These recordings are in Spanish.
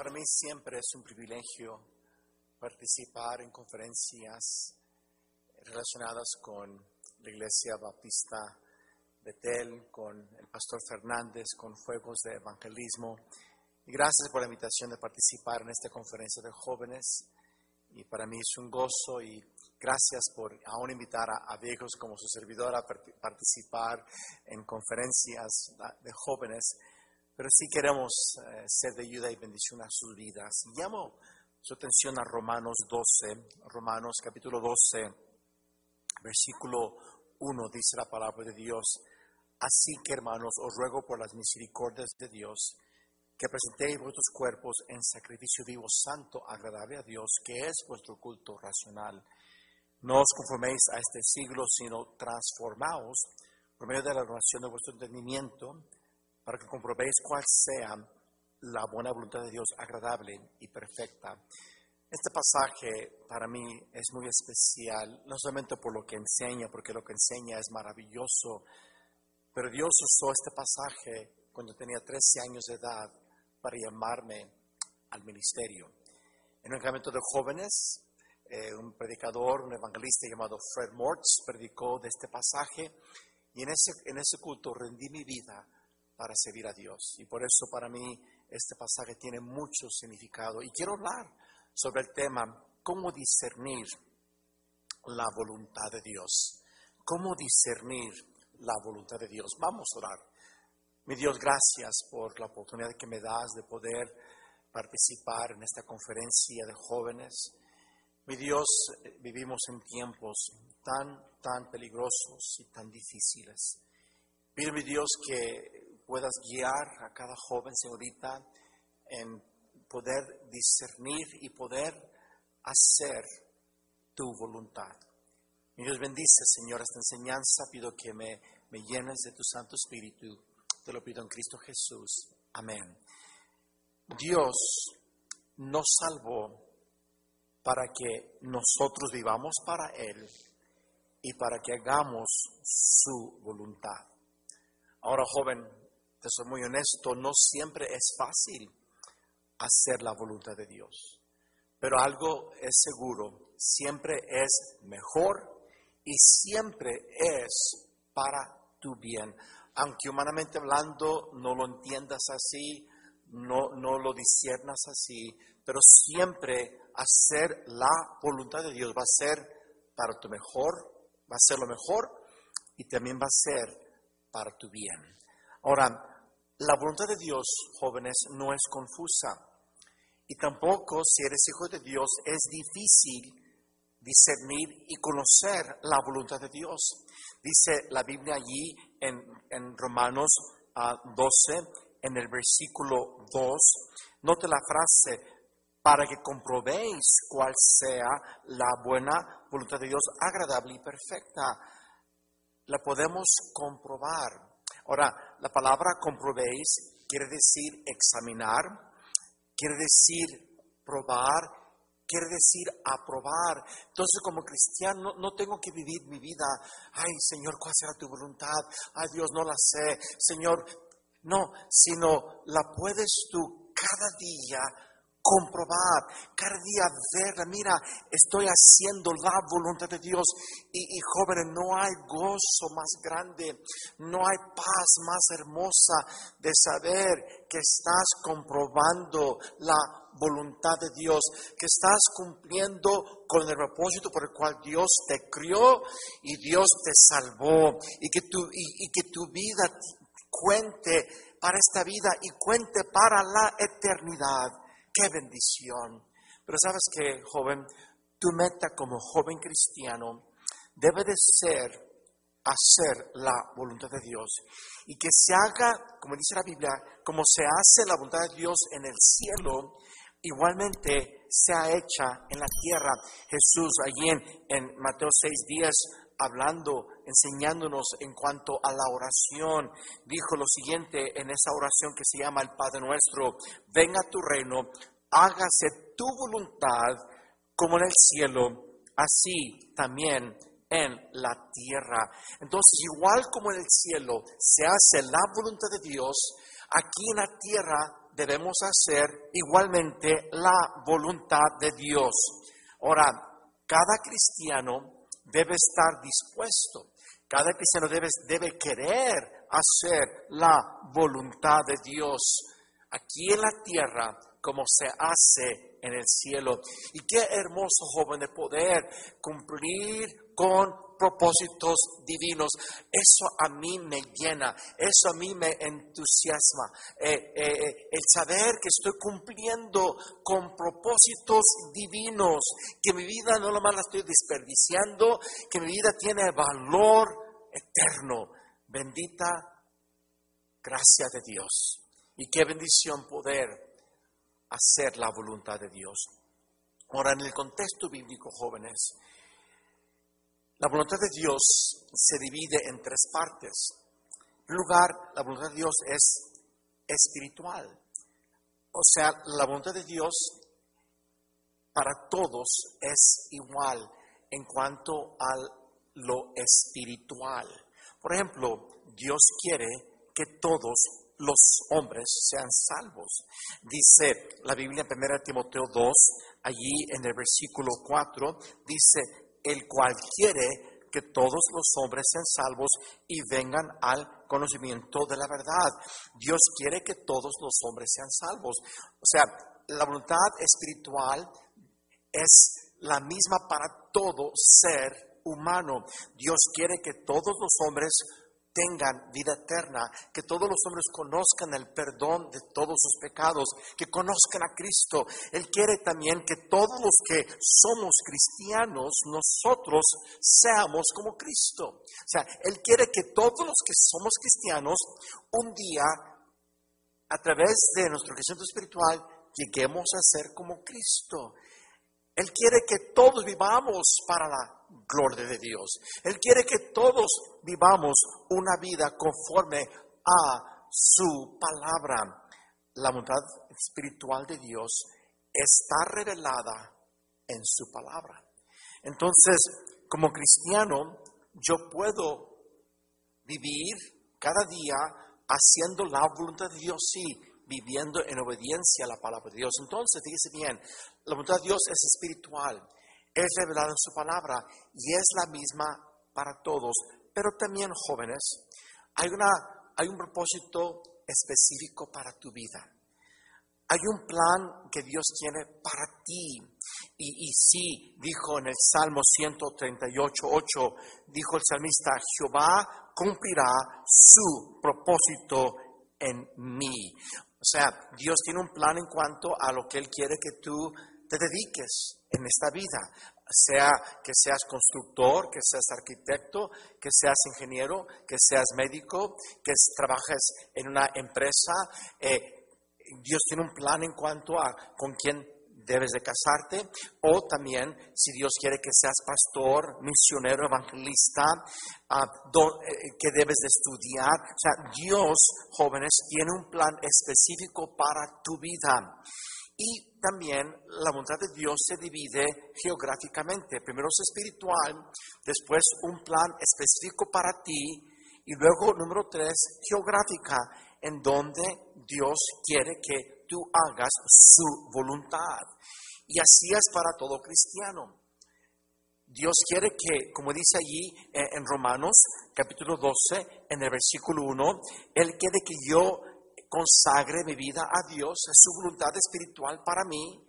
Para mí siempre es un privilegio participar en conferencias relacionadas con la Iglesia Bautista Betel, con el Pastor Fernández, con Fuegos de Evangelismo. Gracias por la invitación de participar en esta conferencia de jóvenes. Y para mí es un gozo y gracias por aún invitar a, viejos como su servidor a participar en conferencias de jóvenes pero sí queremos eh, ser de ayuda y bendición a sus vidas. Llamo su atención a Romanos 12, Romanos capítulo 12, versículo 1, dice la palabra de Dios. Así que hermanos, os ruego por las misericordias de Dios que presentéis vuestros cuerpos en sacrificio vivo, santo, agradable a Dios, que es vuestro culto racional. No os conforméis a este siglo, sino transformaos por medio de la renovación de vuestro entendimiento para que comprobéis cuál sea la buena voluntad de Dios, agradable y perfecta. Este pasaje para mí es muy especial, no solamente por lo que enseña, porque lo que enseña es maravilloso, pero Dios usó este pasaje cuando tenía 13 años de edad para llamarme al ministerio. En un campamento de jóvenes, eh, un predicador, un evangelista llamado Fred Mortz predicó de este pasaje y en ese, en ese culto rendí mi vida para servir a Dios. Y por eso para mí este pasaje tiene mucho significado. Y quiero hablar sobre el tema, cómo discernir la voluntad de Dios. ¿Cómo discernir la voluntad de Dios? Vamos a orar. Mi Dios, gracias por la oportunidad que me das de poder participar en esta conferencia de jóvenes. Mi Dios, vivimos en tiempos tan, tan peligrosos y tan difíciles. Pido, mi Dios, que puedas guiar a cada joven, señorita, en poder discernir y poder hacer tu voluntad. Dios bendice, Señor, esta enseñanza. Pido que me, me llenes de tu Santo Espíritu. Te lo pido en Cristo Jesús. Amén. Dios nos salvó para que nosotros vivamos para Él y para que hagamos su voluntad. Ahora, joven, te soy muy honesto, no siempre es fácil hacer la voluntad de Dios. Pero algo es seguro, siempre es mejor y siempre es para tu bien. Aunque humanamente hablando no lo entiendas así, no, no lo disiernas así, pero siempre hacer la voluntad de Dios va a ser para tu mejor, va a ser lo mejor y también va a ser para tu bien. Ahora, la voluntad de Dios, jóvenes, no es confusa. Y tampoco, si eres hijo de Dios, es difícil discernir y conocer la voluntad de Dios. Dice la Biblia allí en, Romanos 12, ah, en el versículo 2, note la frase, para que comprobéis cuál sea la buena voluntad de Dios, agradable y perfecta. La podemos comprobar. Ahora, la palabra comprobéis quiere decir examinar, quiere decir probar, quiere decir aprobar. Entonces, como cristiano, no, tengo que vivir mi vida, ay Señor, ¿cuál será tu voluntad? Ay Dios, no la sé. Señor, no, sino la puedes tú cada día comprobar, cada día verla, mira, estoy haciendo la voluntad de Dios. Y, y, jóvenes, no hay gozo más grande, no hay paz más hermosa de saber que estás comprobando la voluntad de Dios, que estás cumpliendo con el propósito por el cual Dios te crió y Dios te salvó y que tu, y que tu vida cuente para esta vida y cuente para la eternidad. ¡Qué bendición! Pero sabes que, joven, tu meta como joven cristiano debe de ser hacer la voluntad de Dios y que se haga, como dice la Biblia, como se hace la voluntad de Dios en el cielo, igualmente sea hecha en la tierra. Jesús allí en, en Mateo 6:10 hablando, enseñándonos en cuanto a la oración, dijo lo siguiente en esa oración que se llama el Padre nuestro, venga tu reino, hágase tu voluntad como en el cielo, así también en la tierra. Entonces, igual como en el cielo se hace la voluntad de Dios, Aquí en la tierra debemos hacer igualmente la voluntad de Dios. Ahora, cada cristiano debe estar dispuesto, cada cristiano debe, debe querer hacer la voluntad de Dios aquí en la tierra como se hace en el cielo. Y qué hermoso, joven, de poder cumplir con propósitos divinos. Eso a mí me llena, eso a mí me entusiasma. Eh, eh, eh, el saber que estoy cumpliendo con propósitos divinos, que mi vida no lo más la estoy desperdiciando, que mi vida tiene valor eterno. Bendita gracia de Dios. Y qué bendición poder hacer la voluntad de Dios. Ahora, en el contexto bíblico, jóvenes, la voluntad de Dios se divide en tres partes. En primer lugar, la voluntad de Dios es espiritual. O sea, la voluntad de Dios para todos es igual en cuanto a lo espiritual. Por ejemplo, Dios quiere que todos los hombres sean salvos. Dice la Biblia en 1 Timoteo 2, allí en el versículo 4, dice, el cual quiere que todos los hombres sean salvos y vengan al conocimiento de la verdad. Dios quiere que todos los hombres sean salvos. O sea, la voluntad espiritual es la misma para todo ser humano. Dios quiere que todos los hombres tengan vida eterna, que todos los hombres conozcan el perdón de todos sus pecados, que conozcan a Cristo. Él quiere también que todos los que somos cristianos, nosotros seamos como Cristo. O sea, Él quiere que todos los que somos cristianos, un día, a través de nuestro crecimiento espiritual, lleguemos a ser como Cristo. Él quiere que todos vivamos para la gloria de Dios. Él quiere que todos vivamos una vida conforme a su palabra. La voluntad espiritual de Dios está revelada en su palabra. Entonces, como cristiano, yo puedo vivir cada día haciendo la voluntad de Dios, sí, viviendo en obediencia a la palabra de Dios. Entonces, dice bien, la voluntad de Dios es espiritual es revelado en su palabra y es la misma para todos. Pero también, jóvenes, hay, una, hay un propósito específico para tu vida. Hay un plan que Dios tiene para ti. Y, y sí, dijo en el Salmo 138, 8, dijo el salmista, Jehová cumplirá su propósito en mí. O sea, Dios tiene un plan en cuanto a lo que Él quiere que tú te dediques en esta vida, sea que seas constructor, que seas arquitecto, que seas ingeniero, que seas médico, que trabajes en una empresa. Eh, Dios tiene un plan en cuanto a con quién debes de casarte o también si Dios quiere que seas pastor, misionero, evangelista, uh, que debes de estudiar. O sea, Dios, jóvenes, tiene un plan específico para tu vida. Y también la voluntad de Dios se divide geográficamente. Primero es espiritual, después un plan específico para ti y luego, número tres, geográfica, en donde Dios quiere que tú hagas su voluntad. Y así es para todo cristiano. Dios quiere que, como dice allí eh, en Romanos capítulo 12, en el versículo 1, Él quiere que yo consagre mi vida a Dios, es su voluntad espiritual para mí.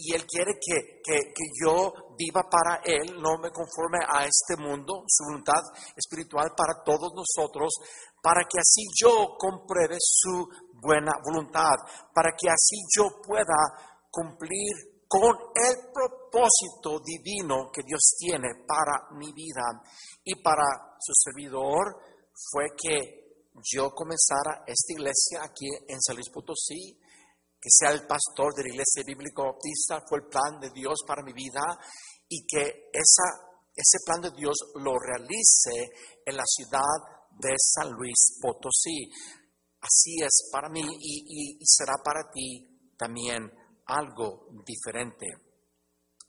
Y Él quiere que, que, yo viva para Él, no me conforme a este mundo, su voluntad espiritual para todos nosotros, para que así yo compruebe su buena voluntad, para que así yo pueda cumplir con el propósito divino que Dios tiene para mi vida. Y para su servidor fue que yo comenzara esta iglesia aquí en San Luis Potosí, que sea el pastor de la iglesia bíblica bautista, fue el plan de Dios para mi vida y que ese plan de Dios lo realice en la ciudad de San Luis Potosí. Así es para mí y, y será para ti también algo diferente.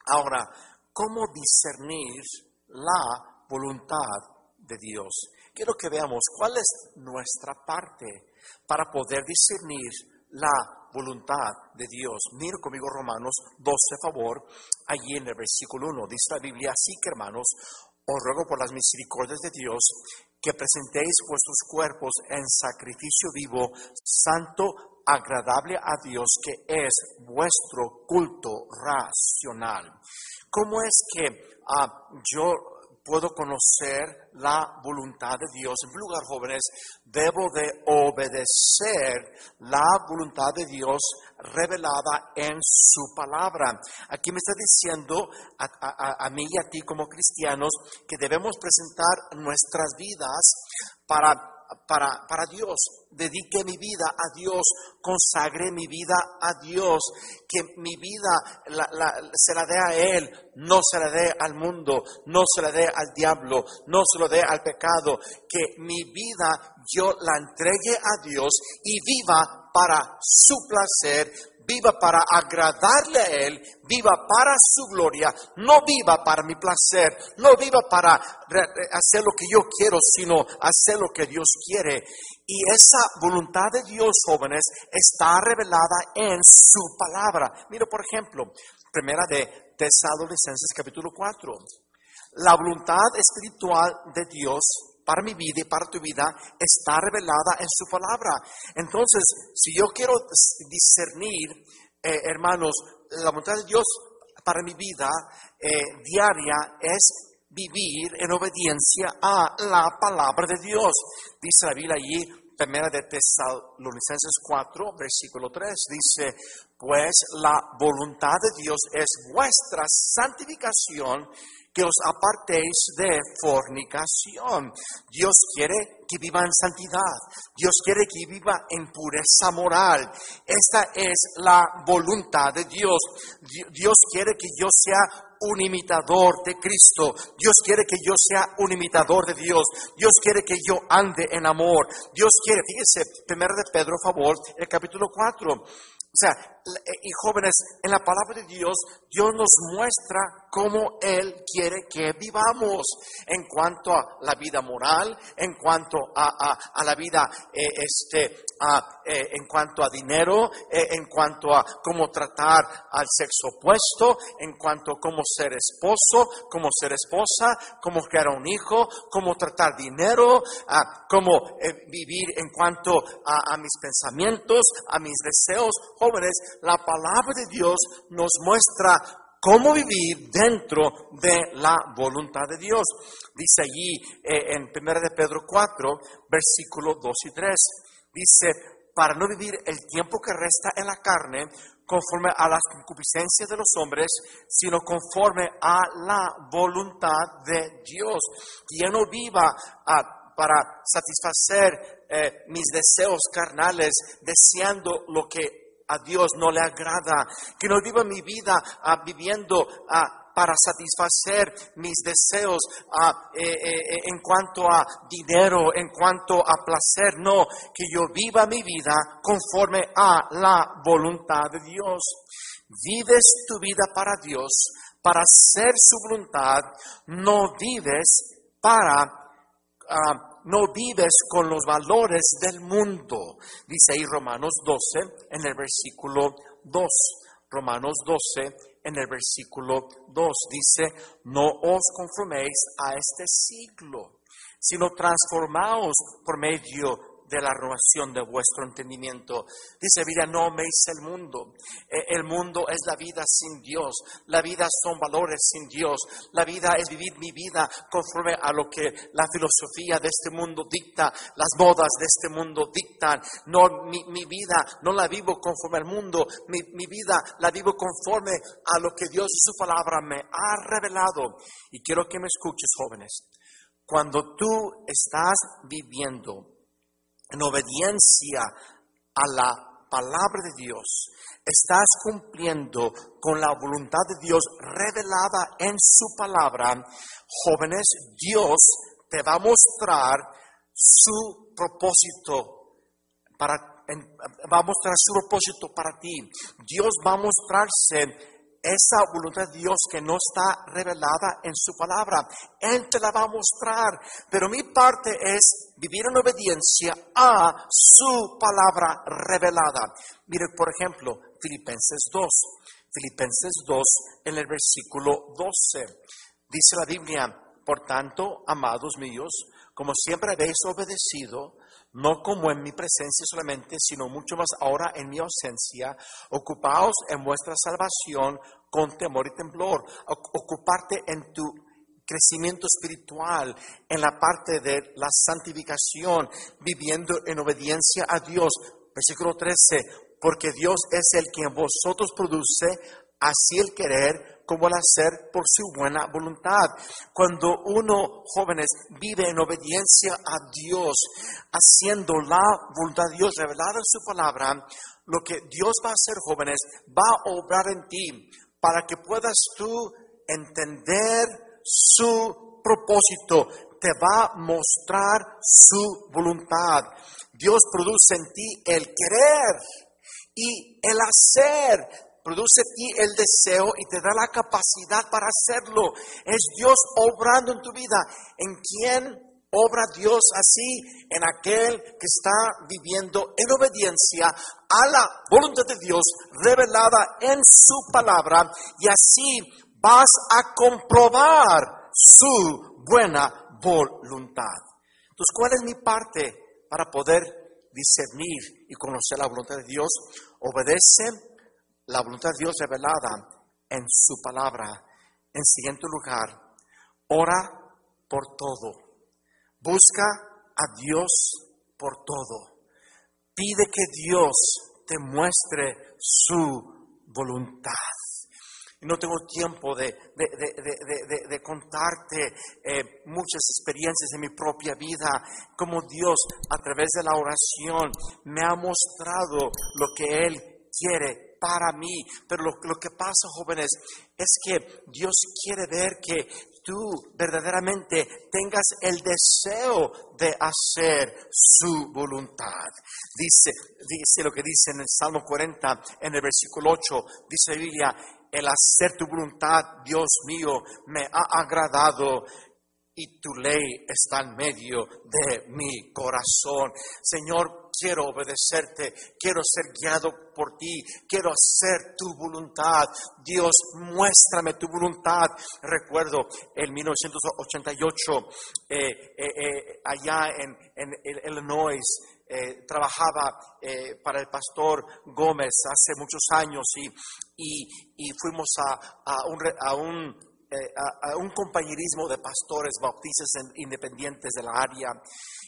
Ahora, ¿cómo discernir la voluntad de Dios? Quiero que veamos cuál es nuestra parte para poder discernir la voluntad de Dios. Mira conmigo Romanos 12, favor, allí en el versículo 1. Dice la Biblia, así que hermanos, os ruego por las misericordias de Dios que presentéis vuestros cuerpos en sacrificio vivo, santo, agradable a Dios, que es vuestro culto racional. ¿Cómo es que ah, yo puedo conocer la voluntad de Dios. En primer lugar, jóvenes, debo de obedecer la voluntad de Dios revelada en su palabra. Aquí me está diciendo a, a mí y a ti como cristianos que debemos presentar nuestras vidas para para, para Dios, dedique mi vida a Dios, consagre mi vida a Dios, que mi vida se la dé a Él, no se la dé al mundo, no se la dé al diablo, no se lo dé al pecado, que mi vida yo la entregue a Dios y viva para su placer, viva para agradarle a Él, viva para su gloria, no viva para mi placer, no viva para hacer lo que yo quiero, sino hacer lo que Dios quiere. Y esa voluntad de Dios, jóvenes, está revelada en su palabra. Mira, por ejemplo, primera de Tesalonicenses capítulo 4. La voluntad espiritual de Dios para mi vida y para tu vida está revelada en su palabra. Entonces, si yo quiero discernir, eh, hermanos, la voluntad de Dios para mi vida eh, diaria es vivir en obediencia a la palabra de Dios. Dice la Biblia allí, primera de Tesalonicenses 4, versículo 3, dice, pues la voluntad de Dios es vuestra santificación que os apartéis de fornicación. Dios quiere que viva en santidad. Dios quiere que viva en pureza moral. Esta es la voluntad de Dios. Dios quiere que yo sea un imitador de Cristo. Dios quiere que yo sea un imitador de Dios. Dios quiere que yo ande en amor. Dios quiere, fíjese, primero de Pedro, favor, el capítulo 4. O sea, y jóvenes, en la palabra de Dios, Dios nos muestra cómo Él quiere que vivamos en cuanto a la vida moral, en cuanto a, la vida, eh, este, eh, en cuanto a dinero, en cuanto a cómo tratar al sexo opuesto, en cuanto a cómo ser esposo, cómo ser esposa, cómo crear un hijo, cómo tratar dinero, a cómo vivir en cuanto a mis pensamientos, a mis deseos. Jóvenes, la palabra de Dios nos muestra cómo vivir dentro de la voluntad de Dios. Dice allí eh, en 1 de Pedro 4, versículos 2 y 3, dice, para no vivir el tiempo que resta en la carne conforme a las concupiscencias de los hombres, sino conforme a la voluntad de Dios. Que ya no viva ah, para satisfacer eh, mis deseos carnales, deseando lo que a Dios no le agrada, que no viva mi vida ah, viviendo ah, para satisfacer mis deseos ah, eh, eh, eh, en cuanto a dinero, en cuanto a placer, no, que yo viva mi vida conforme a la voluntad de Dios. Vives tu vida para Dios, para hacer su voluntad, no vives para no vives con los valores del mundo. Dice ahí Romanos 12 en el versículo 2. Romanos 12 en el versículo 2 dice, no os conforméis a este siglo, sino transformaos por medio de la renovación de vuestro entendimiento. Dice, vida, no améis el mundo. E, el mundo es la vida sin Dios. La vida son valores sin Dios. La vida es vivir mi vida conforme a lo que la filosofía de este mundo dicta, las modas de este mundo dictan. No, mi, vida no la vivo conforme al mundo. Mi, mi vida la vivo conforme a lo que Dios y su palabra me ha revelado. Y quiero que me escuches, jóvenes. Cuando tú estás viviendo en obediencia a la palabra de Dios, estás cumpliendo con la voluntad de Dios revelada en su palabra, jóvenes, Dios te va a mostrar su propósito para va a mostrar su propósito para ti. Dios va a mostrarse esa voluntad de Dios que no está revelada en su palabra. Él te la va a mostrar, pero mi parte es vivir en obediencia a su palabra revelada. Mire, por ejemplo, Filipenses 2. Filipenses 2 en el versículo 12. Dice la Biblia, por tanto, amados míos, como siempre habéis obedecido, no como en mi presencia solamente, sino mucho más ahora en mi ausencia. Ocupaos en vuestra salvación con temor y temblor. Ocuparte en tu crecimiento espiritual, en la parte de la santificación, viviendo en obediencia a Dios. Versículo 13, porque Dios es el que en vosotros produce así el querer como el hacer por su buena voluntad. Cuando uno, jóvenes, vive en obediencia a Dios, haciendo la voluntad de Dios revelada en su palabra, lo que Dios va a hacer, jóvenes, va a obrar en ti para que puedas tú entender su propósito, te va a mostrar su voluntad. Dios produce en ti el querer y el hacer produce ti el deseo y te da la capacidad para hacerlo. Es Dios obrando en tu vida. ¿En quién obra Dios así? En aquel que está viviendo en obediencia a la voluntad de Dios revelada en su palabra y así vas a comprobar su buena voluntad. Entonces, ¿cuál es mi parte para poder discernir y conocer la voluntad de Dios? Obedece la voluntad de Dios revelada en su palabra. En siguiente lugar, ora por todo. Busca a Dios por todo. Pide que Dios te muestre su voluntad. No tengo tiempo de, contarte eh, muchas experiencias de mi propia vida, como Dios a través de la oración me ha mostrado lo que Él quiere para mí. Pero lo, que pasa, jóvenes, es que Dios quiere ver que tú verdaderamente tengas el deseo de hacer su voluntad. Dice, dice lo que dice en el Salmo 40, en el versículo 8, dice Biblia, el hacer tu voluntad, Dios mío, me ha agradado y tu ley está en medio de mi corazón. Señor, quiero obedecerte, quiero ser guiado por ti, quiero hacer tu voluntad. Dios, muéstrame tu voluntad. Recuerdo en 1988, eh, eh, eh, allá en, Illinois, trabajaba para el pastor Gómez hace muchos años y, y, fuimos a un eh, a, un compañerismo de pastores bautistas independientes de la área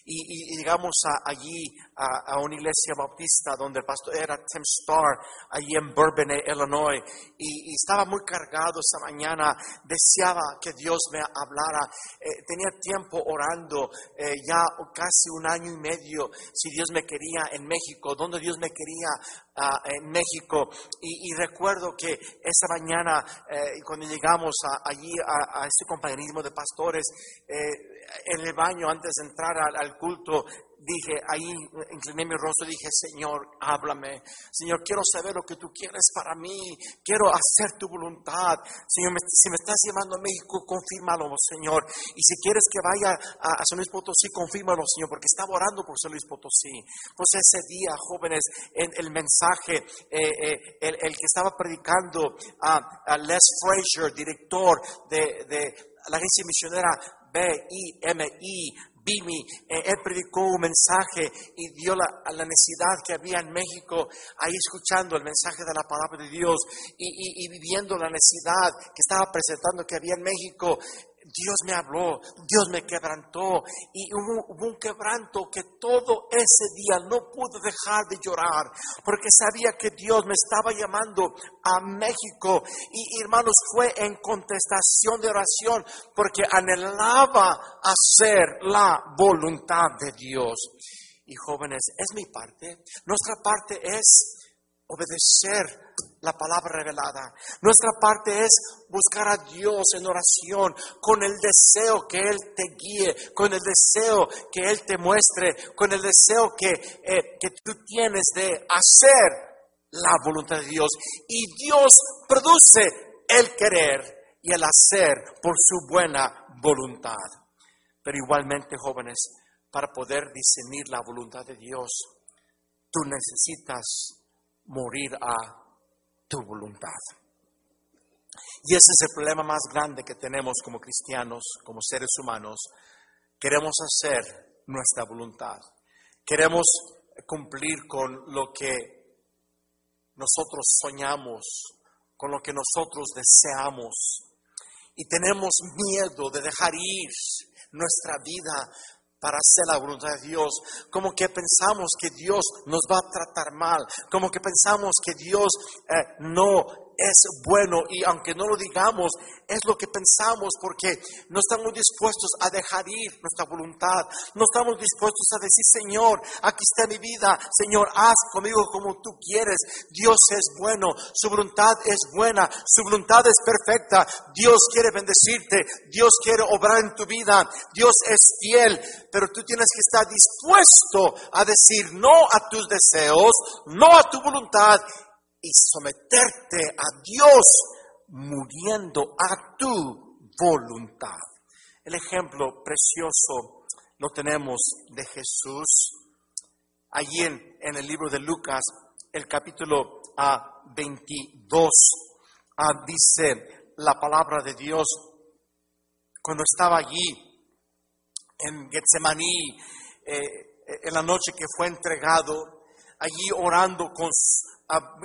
y, llegamos allí a, una iglesia bautista donde el pastor era Tim Starr, allí en Bourbon, Illinois, y, estaba muy cargado esa mañana, deseaba que Dios me hablara, eh, tenía tiempo orando eh, ya casi un año y medio si Dios me quería en México, donde Dios me quería ah, en México, y, recuerdo que esa mañana, eh, cuando llegamos allí a, a, este compañerismo de pastores, en el baño antes de entrar al, culto, dije, ahí incliné mi rostro y dije, Señor, háblame. Señor, quiero saber lo que tú quieres para mí. Quiero hacer tu voluntad. Señor, si me estás llevando a México, confírmalo, Señor. Y si quieres que vaya a, San Luis Potosí, confírmalo, Señor, porque estaba orando por San Luis Potosí. Pues ese día, jóvenes, en el mensaje, eh, eh, el, que estaba predicando a, Les Frazier, director de, de la agencia misionera B-I-M-I, Bimi, eh, él predicó un mensaje y dio la, la, necesidad que había en México, ahí escuchando el mensaje de la palabra de Dios y viviendo la necesidad que estaba presentando que había en México. Dios me habló, Dios me quebrantó. Y hubo, un quebranto que todo ese día no pude dejar de llorar porque sabía que Dios me estaba llamando a México. Y hermanos fue en contestación de oración porque anhelaba hacer la voluntad de Dios. Y jóvenes, es mi parte, nuestra parte es obedecer la palabra revelada. Nuestra parte es buscar a Dios en oración con el deseo que Él te guíe, con el deseo que Él te muestre, con el deseo que, eh, que tú tienes de hacer la voluntad de Dios. Y Dios produce el querer y el hacer por su buena voluntad. Pero igualmente, jóvenes, para poder discernir la voluntad de Dios, tú necesitas morir a tu voluntad. Y ese es el problema más grande que tenemos como cristianos, como seres humanos. Queremos hacer nuestra voluntad. Queremos cumplir con lo que nosotros soñamos, con lo que nosotros deseamos. Y tenemos miedo de dejar ir nuestra vida para hacer la voluntad de Dios, como que pensamos que Dios nos va a tratar mal, como que pensamos que Dios eh, no es bueno. Y aunque no lo digamos, es lo que pensamos porque no estamos dispuestos a dejar ir nuestra voluntad, no estamos dispuestos a decir, Señor, aquí está mi vida, Señor, haz conmigo como tú quieres, Dios es bueno, su voluntad es buena, su voluntad es perfecta, Dios quiere bendecirte, Dios quiere obrar en tu vida, Dios es fiel, pero tú tienes que estar dispuesto a decir no a tus deseos, no a tu voluntad y someterte a Dios muriendo a tu voluntad. El ejemplo precioso lo tenemos de Jesús allí en, el libro de Lucas, el capítulo 22, dice la palabra de Dios, cuando estaba allí en Getsemaní, eh, en la noche que fue entregado, allí orando con,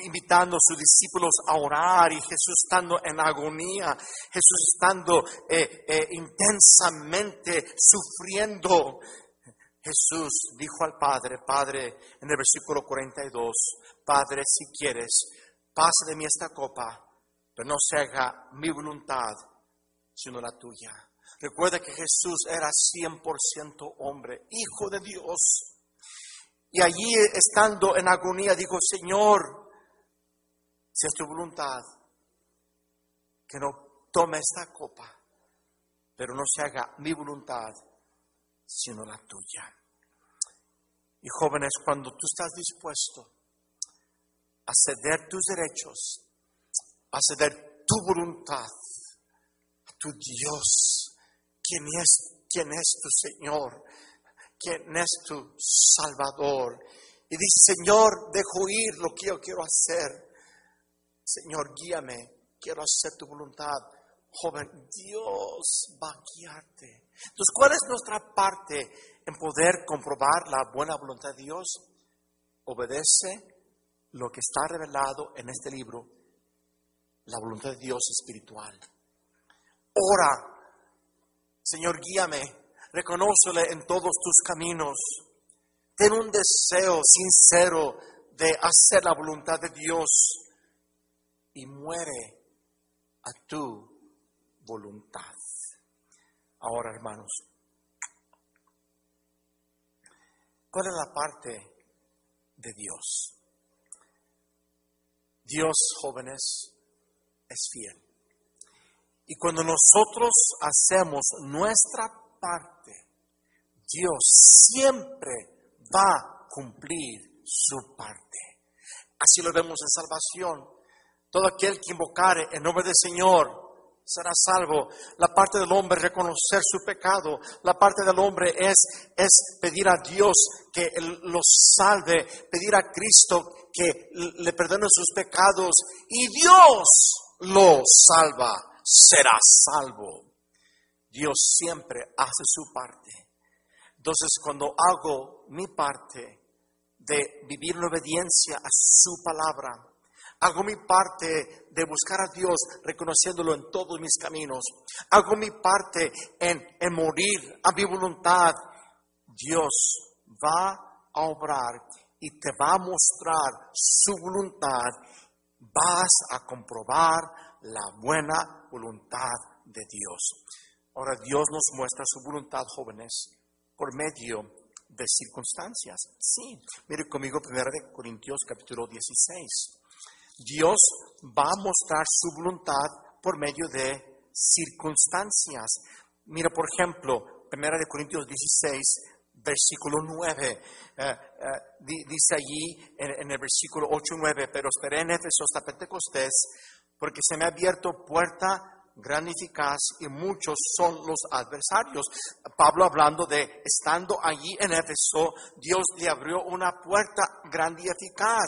invitando a sus discípulos a orar y Jesús estando en agonía, Jesús estando eh, eh, intensamente sufriendo. Jesús dijo al Padre, Padre, en el versículo 42, Padre, si quieres, pase de mí esta copa, pero no se haga mi voluntad, sino la tuya. Recuerda que Jesús era 100% hombre, hijo de Dios. Y allí estando en agonía digo, Señor, si es tu voluntad, que no tome esta copa, pero no se haga mi voluntad, sino la tuya. Y jóvenes, cuando tú estás dispuesto a ceder tus derechos, a ceder tu voluntad a tu Dios, quien es, quién es tu Señor, quién es tu Salvador. Y dice, Señor, dejo ir lo que yo quiero hacer. Señor, guíame, quiero hacer tu voluntad. Joven, Dios va a guiarte. Entonces, ¿cuál es nuestra parte en poder comprobar la buena voluntad de Dios? Obedece lo que está revelado en este libro, la voluntad de Dios espiritual. Ora, Señor, guíame, reconócele en todos tus caminos. Ten un deseo sincero de hacer la voluntad de Dios y muere a tu voluntad. Ahora, hermanos, ¿cuál es la parte de Dios? Dios, jóvenes, es fiel. Y cuando nosotros hacemos nuestra parte, Dios siempre va a cumplir su parte. Así lo vemos en salvación. Todo aquel que invocare en nombre del Señor será salvo. La parte del hombre es reconocer su pecado. La parte del hombre es, es pedir a Dios que lo salve, pedir a Cristo que le perdone sus pecados y Dios lo salva, será salvo. Dios siempre hace su parte. Entonces, cuando hago mi parte de vivir en obediencia a su palabra, hago mi parte de buscar a Dios reconociéndolo en todos mis caminos, hago mi parte en, en morir a mi voluntad, Dios va a obrar y te va a mostrar su voluntad, vas a comprobar la buena voluntad de Dios. Ahora Dios nos muestra su voluntad, jóvenes, por medio de circunstancias. Sí, mire conmigo 1 Corintios capítulo 16. Dios va a mostrar su voluntad por medio de circunstancias. Mira, por ejemplo, 1 Corintios 16, versículo 9. Eh, eh, dice allí en, en, el versículo 8 y 9, pero esperé en Éfeso hasta Pentecostés, porque se me ha abierto puerta gran eficaz y muchos son los adversarios. Pablo hablando de estando allí en Éfeso, Dios le abrió una puerta grande y eficaz.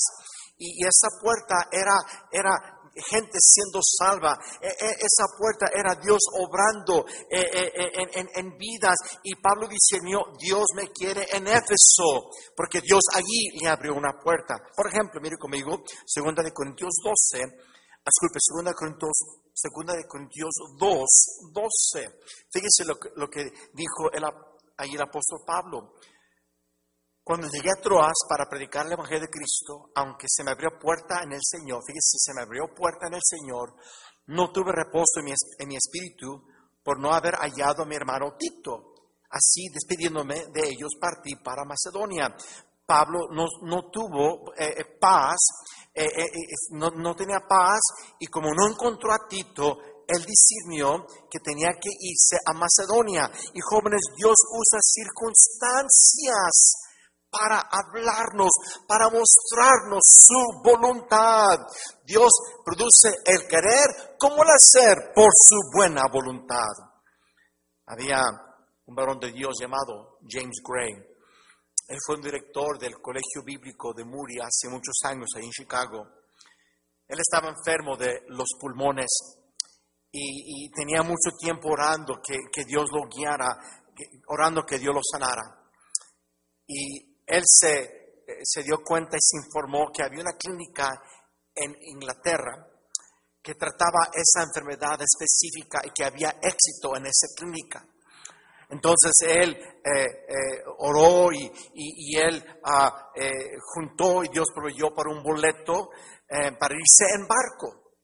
Y, esa puerta era, era gente siendo salva. E, e, esa puerta era Dios obrando e, en, en, vidas. Y Pablo dice, Dios me quiere en Éfeso, porque Dios allí le abrió una puerta. Por ejemplo, mire conmigo, 2 de Corintios 12, disculpe, 2 Corintios Segunda de Corintios 2, 12. Fíjese lo que, dijo el, ahí el apóstol Pablo. Cuando llegué a Troas para predicar el Evangelio de Cristo, aunque se me abrió puerta en el Señor, fíjese, se me abrió puerta en el Señor, no tuve reposo en mi, en mi espíritu por no haber hallado a mi hermano Tito. Así, despidiéndome de ellos, partí para Macedonia. Pablo no, no tuvo eh, eh, paz eh, eh, eh, no, no, tenía paz y como no encontró a Tito, él discernió que tenía que irse a Macedonia. Y jóvenes, Dios usa circunstancias para hablarnos, para mostrarnos su voluntad. Dios produce el querer como el hacer por su buena voluntad. Había un varón de Dios llamado James Gray él fue un director del Colegio Bíblico de Muri hace muchos años ahí en Chicago. Él estaba enfermo de los pulmones y, tenía mucho tiempo orando que, Dios lo guiara, orando que Dios lo sanara. Y él se, se dio cuenta y se informó que había una clínica en Inglaterra que trataba esa enfermedad específica y que había éxito en esa clínica. Entonces él eh, eh, oró y, él ah, eh, juntó y Dios proveyó para un boleto para irse en barco.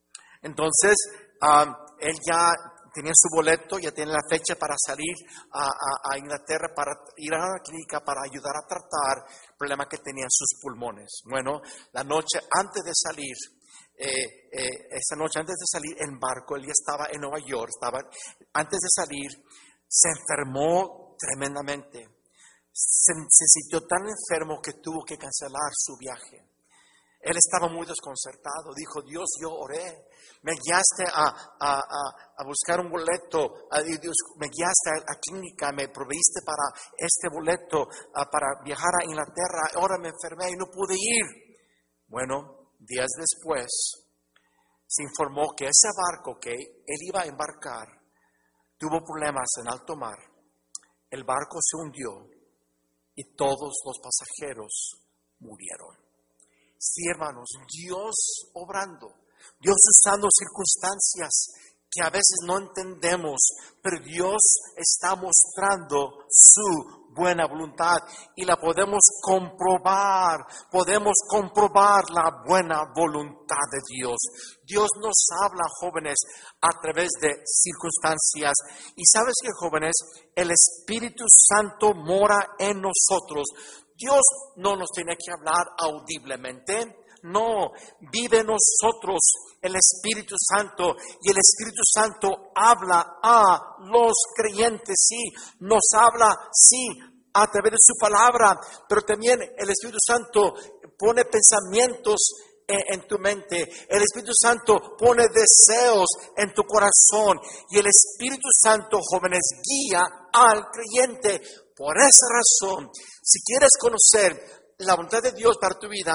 Entonces ah, él ya tenía su boleto, ya tiene la fecha para salir a, Inglaterra para ir a la clínica para ayudar a tratar el problema que tenía en sus pulmones. Bueno, la noche antes de salir, esa noche antes de salir en barco, él ya estaba en Nueva York, estaba antes de salir se enfermó tremendamente. Se, sintió tan enfermo que tuvo que cancelar su viaje. Él estaba muy desconcertado. Dijo, Dios, yo oré. Me guiaste a, buscar un boleto. Dios, me guiaste a la clínica. Me proveíste para este boleto para viajar a Inglaterra. Ahora me enfermé y no pude ir. Bueno, días después se informó que ese barco que él iba a embarcar tuvo problemas en alto mar, el barco se hundió y todos los pasajeros murieron. Sí, hermanos, Dios obrando, Dios usando circunstancias que a veces no entendemos, pero Dios está mostrando su buena voluntad y la podemos comprobar, podemos comprobar la buena voluntad de Dios. Dios nos habla, jóvenes, a través de circunstancias. Y sabes que, jóvenes, el Espíritu Santo mora en nosotros. Dios no nos tiene que hablar audiblemente, no, vive en nosotros el Espíritu Santo y el Espíritu Santo habla a los creyentes, sí, nos habla, sí, a través de su palabra, pero también el Espíritu Santo pone pensamientos en, tu mente. El Espíritu Santo pone deseos en tu corazón. Y el Espíritu Santo, jóvenes, guía al creyente. Por esa razón, si quieres conocer la voluntad de Dios para tu vida,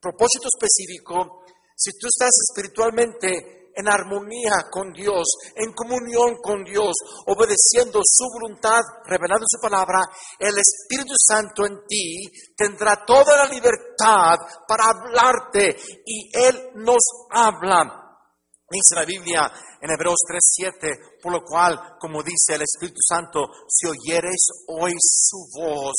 propósito específico, si tú estás espiritualmente en armonía con Dios, en comunión con Dios, obedeciendo su voluntad, revelando su palabra, el Espíritu Santo en ti tendrá toda la libertad para hablarte y Él nos habla. Dice la Biblia en Hebreos 3:7, por lo cual, como dice el Espíritu Santo, si oyeres hoy su voz,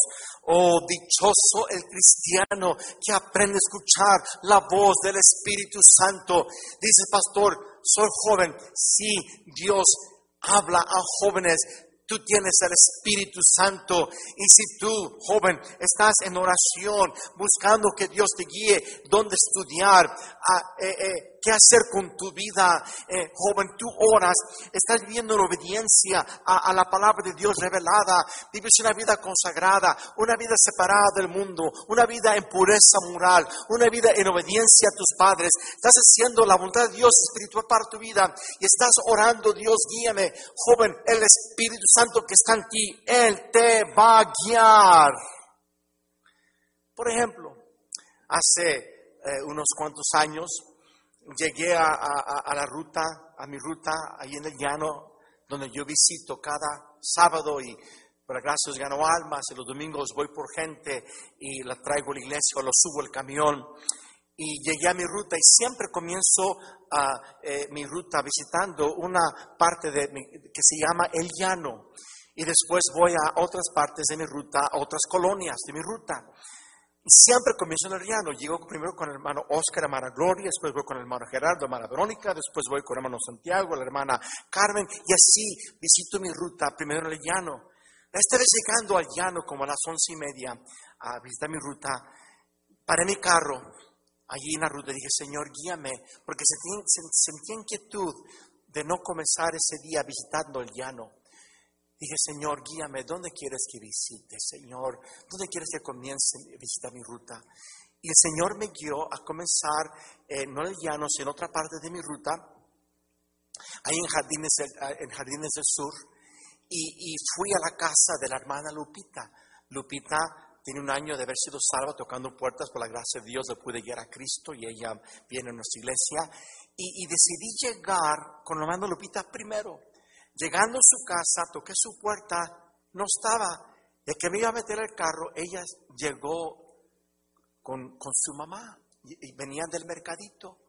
oh dichoso el cristiano que aprende a escuchar la voz del Espíritu Santo. Dice el pastor, soy joven, sí, Dios habla a jóvenes, tú tienes el Espíritu Santo. Y si tú, joven, estás en oración, buscando que Dios te guíe, dónde estudiar, a, eh, eh, qué hacer con tu vida. Eh, joven, tú oras, estás viviendo en obediencia a, la palabra de Dios revelada. Vives una vida consagrada, una vida separada del mundo, una vida en pureza moral, una vida en obediencia a tus padres. Estás haciendo la voluntad de Dios espiritual para tu vida y estás orando, Dios, guíame. Joven, el Espíritu Santo que está en ti, Él te va a guiar. Por ejemplo, hace eh, unos cuantos años llegué a, la ruta, a mi ruta, ahí en el llano, donde yo visito cada sábado y por la gracia gano almas, y los domingos voy por gente y la traigo a la iglesia o lo subo al camión. Y llegué a mi ruta y siempre comienzo a, eh, mi ruta visitando una parte de que se llama El Llano. Y después voy a otras partes de mi ruta, a otras colonias de mi ruta. Siempre comienzo en el llano. Llego primero con el hermano Oscar, hermana Gloria, después voy con el hermano Gerardo, hermana Verónica, después voy con el hermano Santiago, la hermana Carmen, y así visito mi ruta, primero en el llano. Esta vez llegando al llano como a las once y media a visitar mi ruta, paré mi carro allí en la ruta y dije, Señor, guíame, porque sentí inquietud de no comenzar ese día visitando el llano. Dije, Señor, guíame, ¿dónde quieres que visite, Señor? ¿Dónde quieres que comience a visitar mi ruta? Y el Señor me guió a comenzar, eh, no en el llano, sino en otra parte de mi ruta, ahí en Jardines, en Jardines del Sur, y, fui a la casa de la hermana Lupita. Lupita tiene un año de haber sido salva tocando puertas por la gracia de Dios, le pude guiar a Cristo y ella viene a nuestra iglesia. Y, y decidí llegar con la hermana Lupita primero. Llegando a su casa, toqué su puerta, no estaba. De que me iba a meter el carro, ella llegó con, su mamá y, venían del mercadito.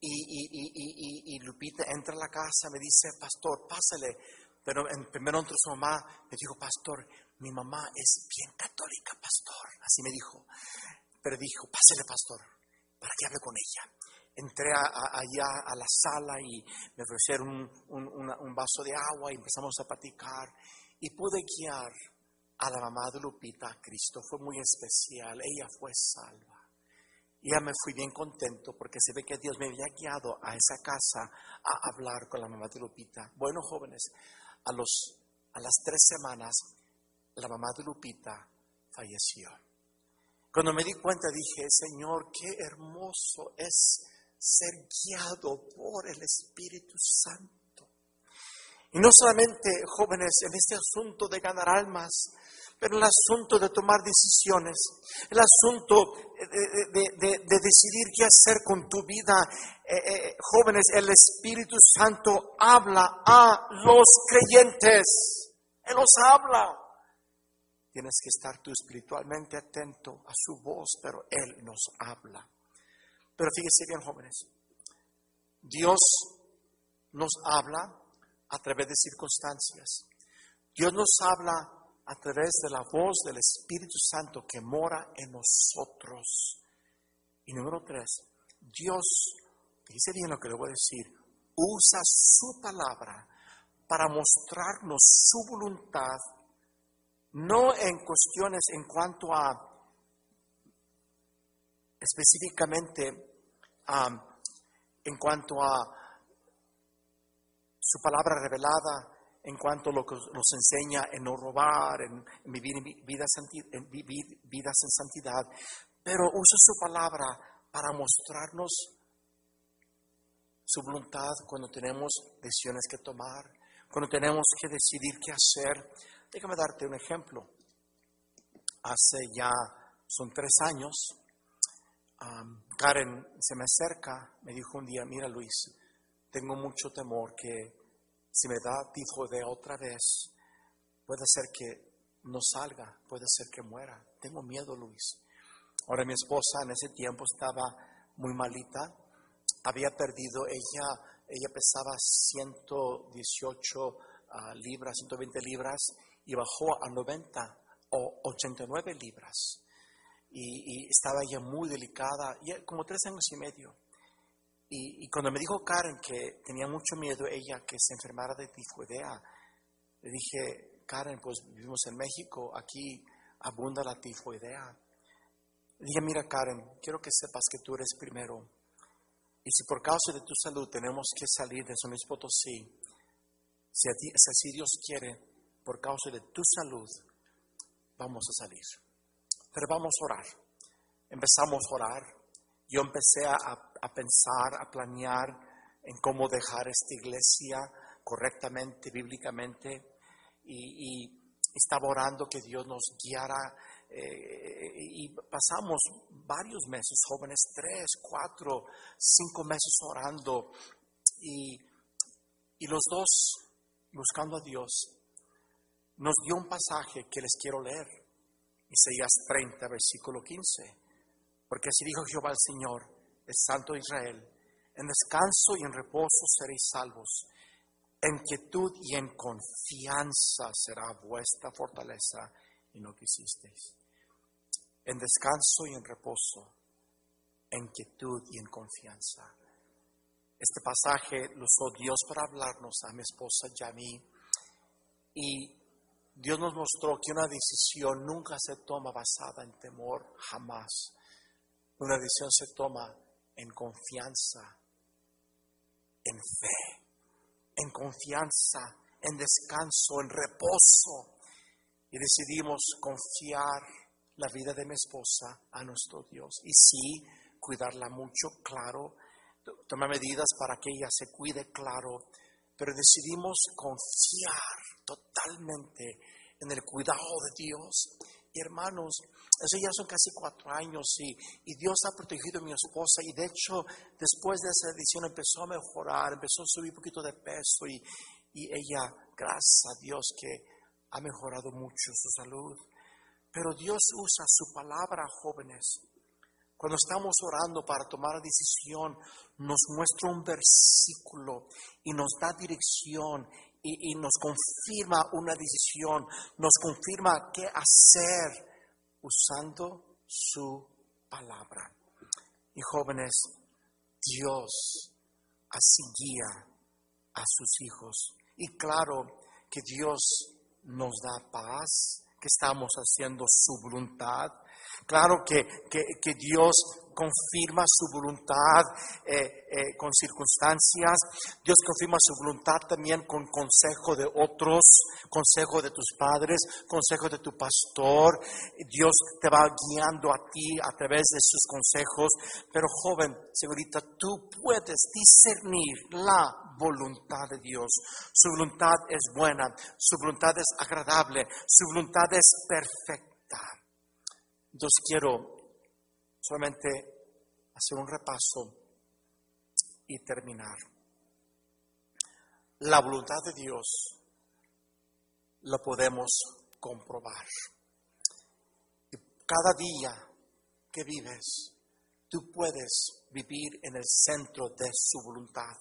Y, Lupita entra a la casa, me dice, pastor, pásale. Pero en, primero entró su mamá, me dijo, pastor, mi mamá es bien católica, pastor. Así me dijo. Pero dijo, pásale, pastor, para que hable con ella entré allá a la sala y me ofrecieron un, vaso de agua y empezamos a platicar y pude guiar a la mamá de Lupita a Cristo. Fue muy especial, ella fue salva. Y ya me fui bien contento porque se ve que Dios me había guiado a esa casa a hablar con la mamá de Lupita. Bueno, jóvenes, a, los, a las tres semanas la mamá de Lupita falleció. Cuando me di cuenta dije, Señor, qué hermoso es ser guiado por el Espíritu Santo. Y no solamente, jóvenes, en este asunto de ganar almas, pero en el asunto de tomar decisiones, el asunto de, decidir qué hacer con tu vida. Eh, eh, jóvenes, el Espíritu Santo habla a los creyentes. Él nos habla. Tienes que estar tú espiritualmente atento a su voz, pero Él nos habla. Pero fíjese bien, jóvenes, Dios nos habla a través de circunstancias. Dios nos habla a través de la voz del Espíritu Santo que mora en nosotros. Y número tres, Dios, fíjese bien lo que le voy a decir, usa su palabra para mostrarnos su voluntad, no en cuestiones en cuanto a específicamente en cuanto a su palabra revelada, en cuanto a lo que nos enseña en no robar, en, vivir vidas, en vidas en santidad, pero usa su palabra para mostrarnos su voluntad cuando tenemos decisiones que tomar, cuando tenemos que decidir qué hacer. Déjame darte un ejemplo. Hace ya, son tres años, Karen se me acerca, me dijo un día, mira Luis, tengo mucho temor que si me da de otra vez, puede ser que no salga, puede ser que muera. Tengo miedo, Luis. Ahora mi esposa en ese tiempo estaba muy malita, había perdido, ella, ella pesaba 118 ah, libras, 120 libras y bajó a 90 o 89 libras y, estaba ella muy delicada, como tres años y medio. Y, cuando me dijo Karen que tenía mucho miedo ella que se enfermara de tifoidea, le dije, Karen, pues vivimos en México, aquí abunda la tifoidea. Le dije, mira Karen, quiero que sepas que tú eres primero Y si por causa de tu salud tenemos que salir de San Luis Potosí, si, si así Dios quiere, por causa de tu salud, vamos a salir. Pero vamos a orar. Empezamos a orar. Yo empecé a, a pensar, a planear en cómo dejar esta iglesia correctamente, bíblicamente, y, estaba orando que Dios nos guiara eh, y pasamos varios meses, jóvenes, tres, cuatro, cinco meses orando y, y los dos buscando a Dios. Nos dio un pasaje que les quiero leer, Isaías 30, versículo 15, porque así dijo Jehová el Señor, el Santo de Israel, en descanso y en reposo seréis salvos en quietud y en confianza será vuestra fortaleza y no quisisteis. En descanso y en reposo, en quietud y en confianza. Este pasaje lo usó Dios para hablarnos a mi esposa y a mí. Y Dios nos mostró que una decisión nunca se toma basada en temor, jamás. Una decisión se toma en confianza, en fe en confianza, en descanso, en reposo. Y decidimos confiar la vida de mi esposa a nuestro Dios. Y sí, cuidarla mucho, claro. Tomar medidas para que ella se cuide, claro. Pero decidimos confiar totalmente en el cuidado de Dios y hermanos, eso ya son casi cuatro años y, Dios ha protegido a mi esposa y de hecho después de esa edición empezó a mejorar, empezó a subir un poquito de peso y, y ella, gracias a Dios que ha mejorado mucho su salud. Pero Dios usa su palabra, jóvenes. Cuando estamos orando para tomar decisión, nos muestra un versículo y nos da dirección y, nos confirma una decisión, nos confirma qué hacer usando su palabra. Y jóvenes, Dios así guía a sus hijos. Y claro que Dios nos da paz, que estamos haciendo su voluntad. Claro que, que, Dios confirma su voluntad eh, eh, con circunstancias. Dios confirma su voluntad también con consejo de otros, consejo de tus padres, consejo de tu pastor. Dios te va guiando a ti a través de sus consejos. Pero joven, señorita, tú puedes discernir la voluntad de Dios. Su voluntad es buena, su voluntad es agradable, su voluntad es perfecta. Entonces quiero solamente hacer un repaso y terminar. La voluntad de Dios la podemos comprobar. Y cada día que vives, tú puedes vivir en el centro de su voluntad.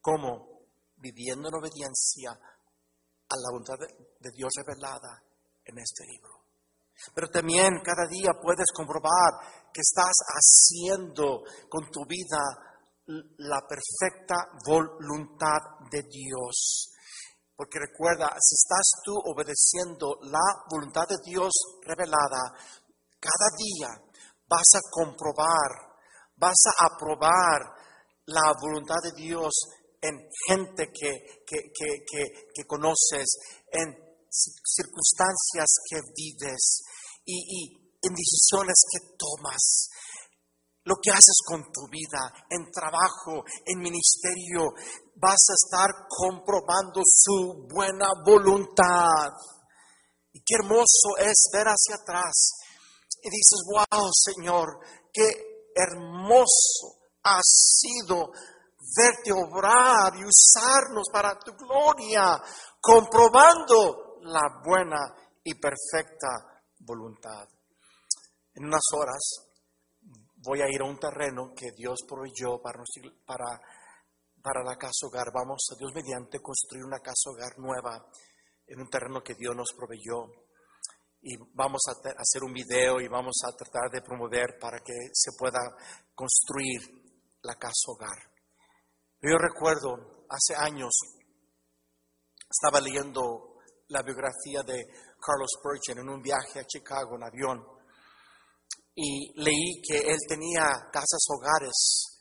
como Viviendo en obediencia a la voluntad de Dios revelada en este libro. Pero también cada día puedes comprobar que estás haciendo con tu vida la perfecta voluntad de Dios. Porque recuerda, si estás tú obedeciendo la voluntad de Dios revelada, cada día vas a comprobar, vas a aprobar la voluntad de Dios en gente que, que conoces, en circunstancias que vives y, en decisiones que tomas. Lo que haces con tu vida, en trabajo, en ministerio, vas a estar comprobando su buena voluntad. Y qué hermoso es ver hacia atrás y dices, wow, Señor, qué hermoso ha sido verte obrar y usarnos para tu gloria, comprobando la buena y perfecta voluntad. En unas horas voy a ir a un terreno que Dios proveyó para, para, la casa hogar. Vamos a Dios mediante construir una casa hogar nueva en un terreno que Dios nos proveyó. Y vamos a hacer un video y vamos a tratar de promover para que se pueda construir la casa hogar. Yo recuerdo hace años, estaba leyendo la biografía de Carlos Spurgeon en un viaje a Chicago en avión y leí que él tenía casas hogares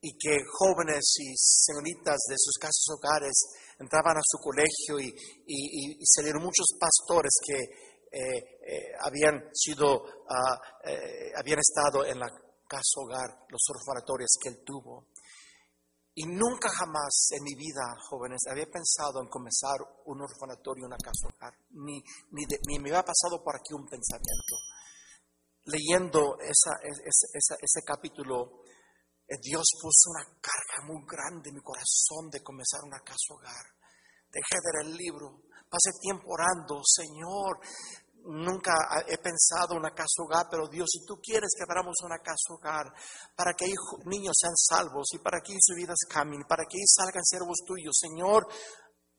y que jóvenes y señoritas de sus casas hogares entraban a su colegio y, y, salieron muchos pastores que eh, eh, habían sido, ah, eh, habían estado en la casa hogar, los orfanatorios que él tuvo. Y nunca jamás en mi vida, jóvenes, había pensado en comenzar un orfanatorio, una casa hogar. Ni, ni, ni me había pasado por aquí un pensamiento. Leyendo esa, esa, ese capítulo, eh, Dios puso una carga muy grande en mi corazón de comenzar una casa hogar. Dejé de ver el libro, pasé tiempo orando, Señor, nunca he pensado una casa hogar, pero Dios, si tú quieres que abramos una casa hogar para que niños sean salvos y para que sus vidas cambien, para que salgan servos tuyos, Señor,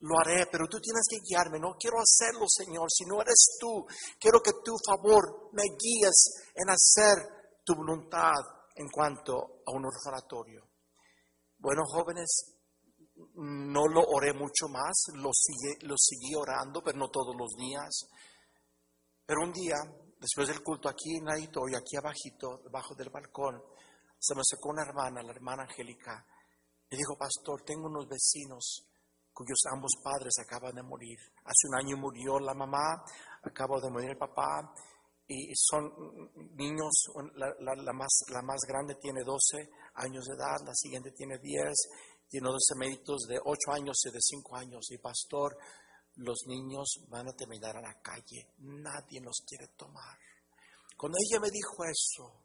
lo haré, pero tú tienes que guiarme. No quiero hacerlo, Señor, si no eres tú. Quiero que tu favor me guíes en hacer tu voluntad en cuanto a un orfanatorio. Bueno, jóvenes, no lo oré mucho más, lo, lo seguí orando, pero no todos los días. Pero un día, después del culto aquí en y aquí abajito, debajo del balcón, se me acercó una hermana, la hermana Angélica, y dijo, pastor, tengo unos vecinos cuyos ambos padres acaban de morir. Hace un año murió la mamá, acaba de morir el papá, y son niños, la, más, la más grande tiene 12 años de edad, la siguiente tiene 10, tiene 12 méritos de 8 años y de 5 años. Y pastor, los niños van a terminar a la calle, nadie los quiere tomar. Cuando ella me dijo eso,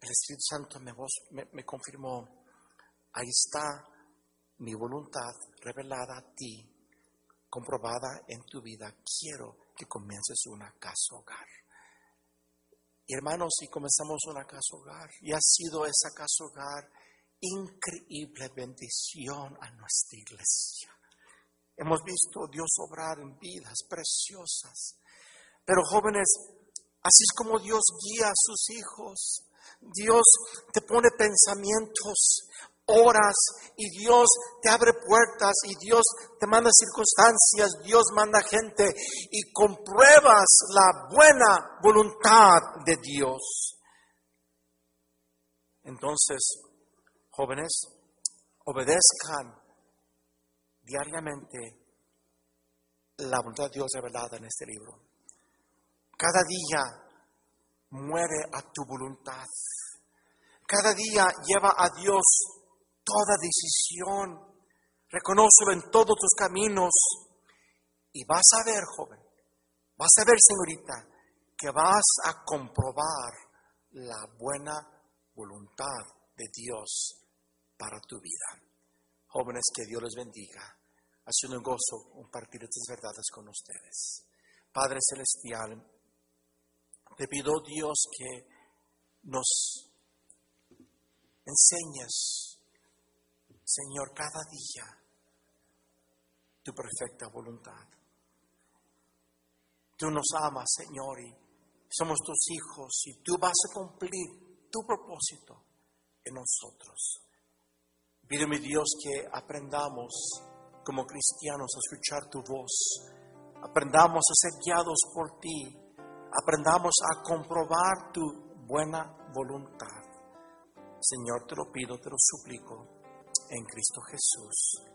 el Espíritu Santo me, confirmó, ahí está mi voluntad revelada a ti, comprobada en tu vida. Quiero que comiences una casa hogar. Y hermanos, si comenzamos una casa hogar, y ha sido esa casa hogar increíble bendición a nuestra iglesia. Hemos visto Dios obrar en vidas preciosas. Pero jóvenes, así es como Dios guía a sus hijos. Dios te pone pensamientos, horas y Dios te abre puertas y Dios te manda circunstancias, Dios manda gente y compruebas la buena voluntad de Dios. Entonces, jóvenes, obedezcan diariamente la voluntad de Dios revelada en este libro. Cada día muere a tu voluntad. Cada día lleva a Dios toda decisión. Reconócelo en todos tus caminos. Y vas a ver, joven, vas a ver, señorita, que vas a comprobar la buena voluntad de Dios para tu vida. Jóvenes, que Dios les bendiga. Ha sido un gozo compartir estas verdades con ustedes. Padre Celestial, te pido Dios que nos enseñes, Señor, cada día tu perfecta voluntad. Tú nos amas, Señor, y somos tus hijos y tú vas a cumplir tu propósito en nosotros. Pido mi Dios que aprendamos como cristianos a escuchar tu voz, aprendamos a ser guiados por ti, aprendamos a comprobar tu buena voluntad. Señor, te lo pido, te lo suplico, en Cristo Jesús.